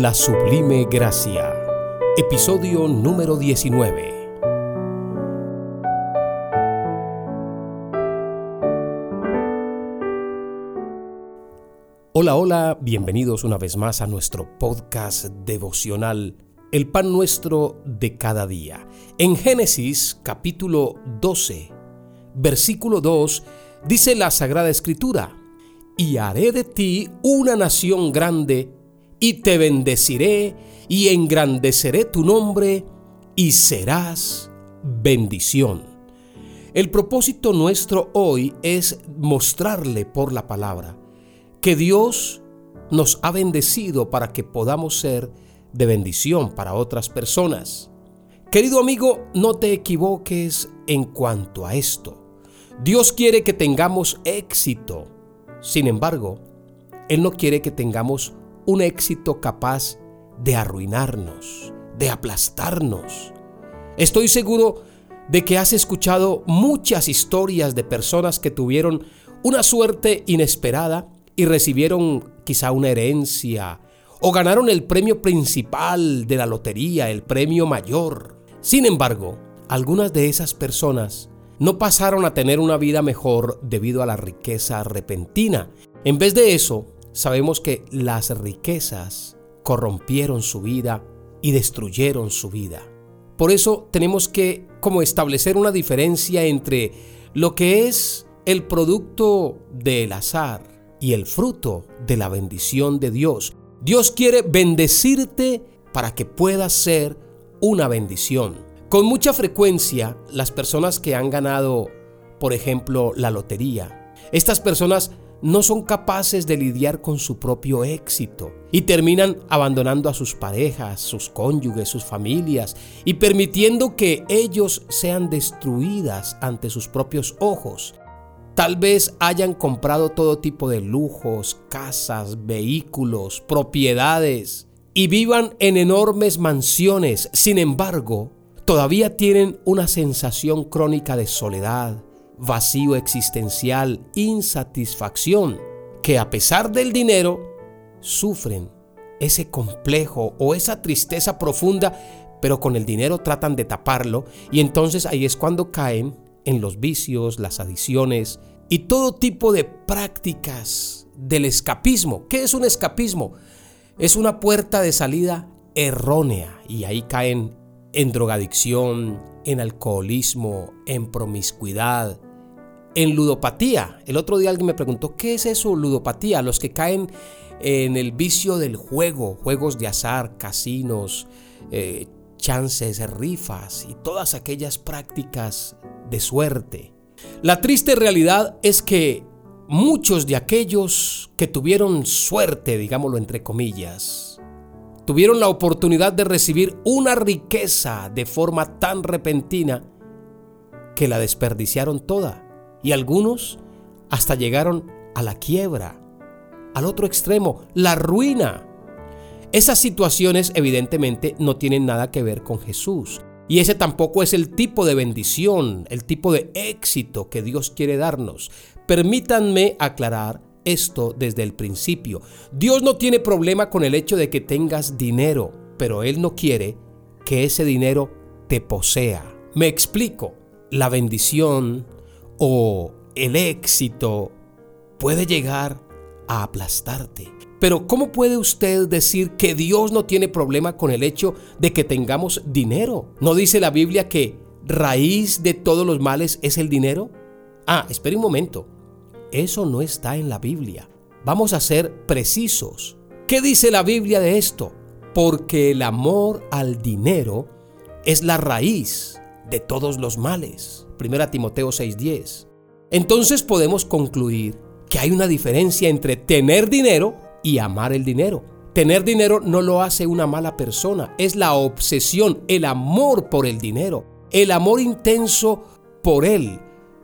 La Sublime Gracia, episodio número 19. Hola, hola, bienvenidos una vez más a nuestro podcast devocional, El pan nuestro de cada día. En Génesis capítulo 12, versículo 2, dice la Sagrada Escritura, y haré de ti una nación grande, y te bendeciré, y engrandeceré tu nombre, y serás bendición. El propósito nuestro hoy es mostrarle por la palabra que Dios nos ha bendecido para que podamos ser de bendición para otras personas. Querido amigo, no te equivoques en cuanto a esto. Dios quiere que tengamos éxito sin embargo, Él no quiere que tengamos un éxito capaz de arruinarnos, de aplastarnos. Estoy seguro de que has escuchado muchas historias de personas que tuvieron una suerte inesperada y recibieron quizá una herencia o ganaron el premio principal de la lotería, el premio mayor. Sin embargo, algunas de esas personas no pasaron a tener una vida mejor debido a la riqueza repentina. En vez de eso, sabemos que las riquezas corrompieron su vida y destruyeron su vida. Por eso tenemos que como establecer una diferencia entre lo que es el producto del azar y el fruto de la bendición de Dios. Dios quiere bendecirte para que puedas ser una bendición. Con mucha frecuencia, las personas que han ganado, por ejemplo, la lotería, estas personas no son capaces de lidiar con su propio éxito y terminan abandonando a sus parejas, sus cónyuges, sus familias y permitiendo que ellos sean destruidas ante sus propios ojos. Tal vez hayan comprado todo tipo de lujos, casas, vehículos, propiedades y vivan en enormes mansiones. Sin embargo, todavía tienen una sensación crónica de soledad, vacío existencial, insatisfacción, que a pesar del dinero, sufren ese complejo o esa tristeza profunda, pero con el dinero tratan de taparlo y entonces ahí es cuando caen en los vicios, las adiciones y todo tipo de prácticas del escapismo. ¿Qué es un escapismo? Es una puerta de salida errónea y ahí caen en drogadicción, en alcoholismo, en promiscuidad, en ludopatía. El otro día alguien me preguntó, ¿qué es eso, ludopatía? Los que caen en el vicio del juego, juegos de azar, casinos, eh, chances, rifas y todas aquellas prácticas de suerte. La triste realidad es que muchos de aquellos que tuvieron suerte, digámoslo entre comillas, tuvieron la oportunidad de recibir una riqueza de forma tan repentina que la desperdiciaron toda y algunos hasta llegaron a la quiebra, al otro extremo, la ruina. Esas situaciones evidentemente no tienen nada que ver con Jesús. Y ese tampoco es el tipo de bendición, el tipo de éxito que Dios quiere darnos. Permítanme aclarar esto desde el principio. Dios no tiene problema con el hecho de que tengas dinero, pero Él no quiere que ese dinero te posea. Me explico, la bendición o el éxito puede llegar a aplastarte. Pero ¿cómo puede usted decir que Dios no tiene problema con el hecho de que tengamos dinero? ¿No dice la Biblia que raíz de todos los males es el dinero? Ah, espere un momento. Eso no está en la Biblia. Vamos a ser precisos. ¿Qué dice la Biblia de esto? Porque el amor al dinero es la raíz de todos los males. 1 Timoteo 6:10. Entonces podemos concluir que hay una diferencia entre tener dinero y amar el dinero. Tener dinero no lo hace una mala persona, es la obsesión, el amor por el dinero, el amor intenso por él,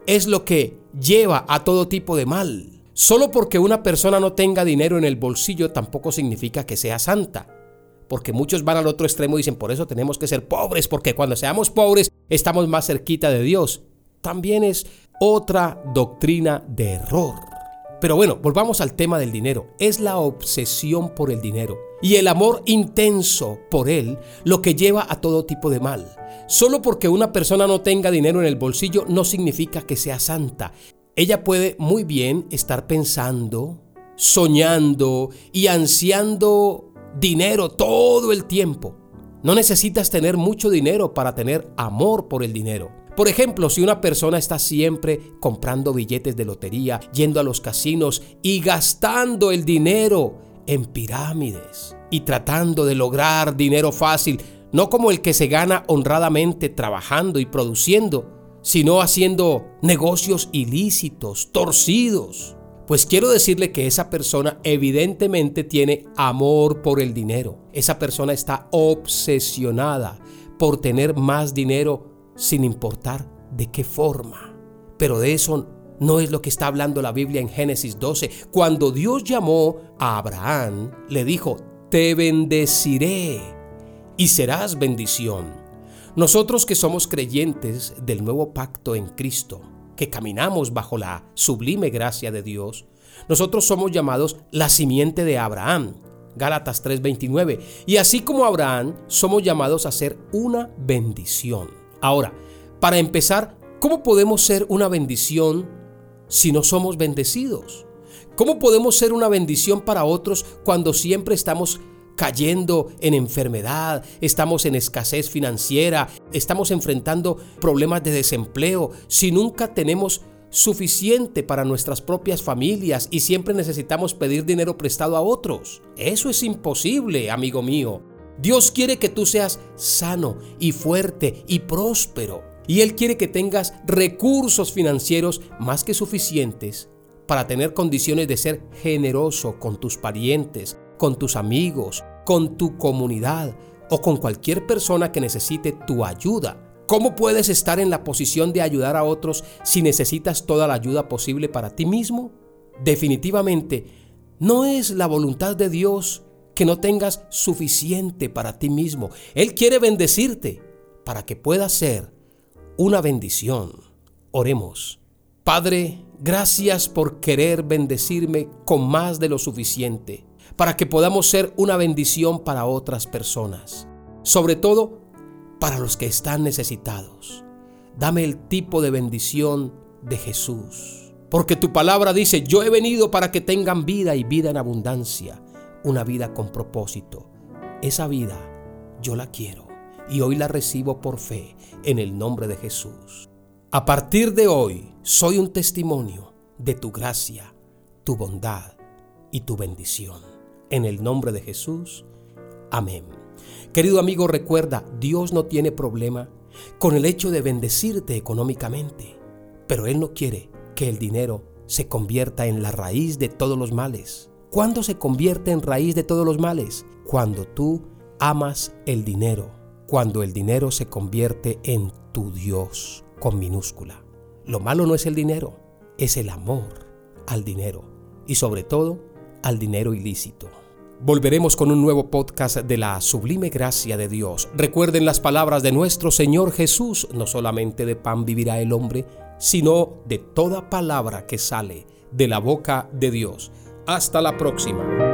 es lo que lleva a todo tipo de mal. Solo porque una persona no tenga dinero en el bolsillo tampoco significa que sea santa. Porque muchos van al otro extremo y dicen, por eso tenemos que ser pobres, porque cuando seamos pobres estamos más cerquita de Dios. También es otra doctrina de error. Pero bueno, volvamos al tema del dinero. Es la obsesión por el dinero y el amor intenso por él lo que lleva a todo tipo de mal. Solo porque una persona no tenga dinero en el bolsillo no significa que sea santa. Ella puede muy bien estar pensando, soñando y ansiando dinero todo el tiempo. No necesitas tener mucho dinero para tener amor por el dinero. Por ejemplo, si una persona está siempre comprando billetes de lotería, yendo a los casinos y gastando el dinero en pirámides y tratando de lograr dinero fácil, no como el que se gana honradamente trabajando y produciendo, sino haciendo negocios ilícitos, torcidos. Pues quiero decirle que esa persona evidentemente tiene amor por el dinero. Esa persona está obsesionada por tener más dinero sin importar de qué forma. Pero de eso no es lo que está hablando la Biblia en Génesis 12. Cuando Dios llamó a Abraham, le dijo, te bendeciré y serás bendición. Nosotros que somos creyentes del nuevo pacto en Cristo, que caminamos bajo la sublime gracia de Dios, nosotros somos llamados la simiente de Abraham. Gálatas 3:29. Y así como Abraham, somos llamados a ser una bendición. Ahora, para empezar, ¿cómo podemos ser una bendición si no somos bendecidos? ¿Cómo podemos ser una bendición para otros cuando siempre estamos cayendo en enfermedad, estamos en escasez financiera, estamos enfrentando problemas de desempleo, si nunca tenemos suficiente para nuestras propias familias y siempre necesitamos pedir dinero prestado a otros? Eso es imposible, amigo mío. Dios quiere que tú seas sano y fuerte y próspero. Y Él quiere que tengas recursos financieros más que suficientes para tener condiciones de ser generoso con tus parientes, con tus amigos, con tu comunidad o con cualquier persona que necesite tu ayuda. ¿Cómo puedes estar en la posición de ayudar a otros si necesitas toda la ayuda posible para ti mismo? Definitivamente, no es la voluntad de Dios que no tengas suficiente para ti mismo. Él quiere bendecirte para que puedas ser una bendición. Oremos. Padre, gracias por querer bendecirme con más de lo suficiente, para que podamos ser una bendición para otras personas, sobre todo para los que están necesitados. Dame el tipo de bendición de Jesús, porque tu palabra dice, yo he venido para que tengan vida y vida en abundancia una vida con propósito. Esa vida yo la quiero y hoy la recibo por fe en el nombre de Jesús. A partir de hoy soy un testimonio de tu gracia, tu bondad y tu bendición. En el nombre de Jesús. Amén. Querido amigo, recuerda, Dios no tiene problema con el hecho de bendecirte económicamente, pero Él no quiere que el dinero se convierta en la raíz de todos los males. ¿Cuándo se convierte en raíz de todos los males? Cuando tú amas el dinero, cuando el dinero se convierte en tu Dios con minúscula. Lo malo no es el dinero, es el amor al dinero y sobre todo al dinero ilícito. Volveremos con un nuevo podcast de la sublime gracia de Dios. Recuerden las palabras de nuestro Señor Jesús, no solamente de pan vivirá el hombre, sino de toda palabra que sale de la boca de Dios. Hasta la próxima.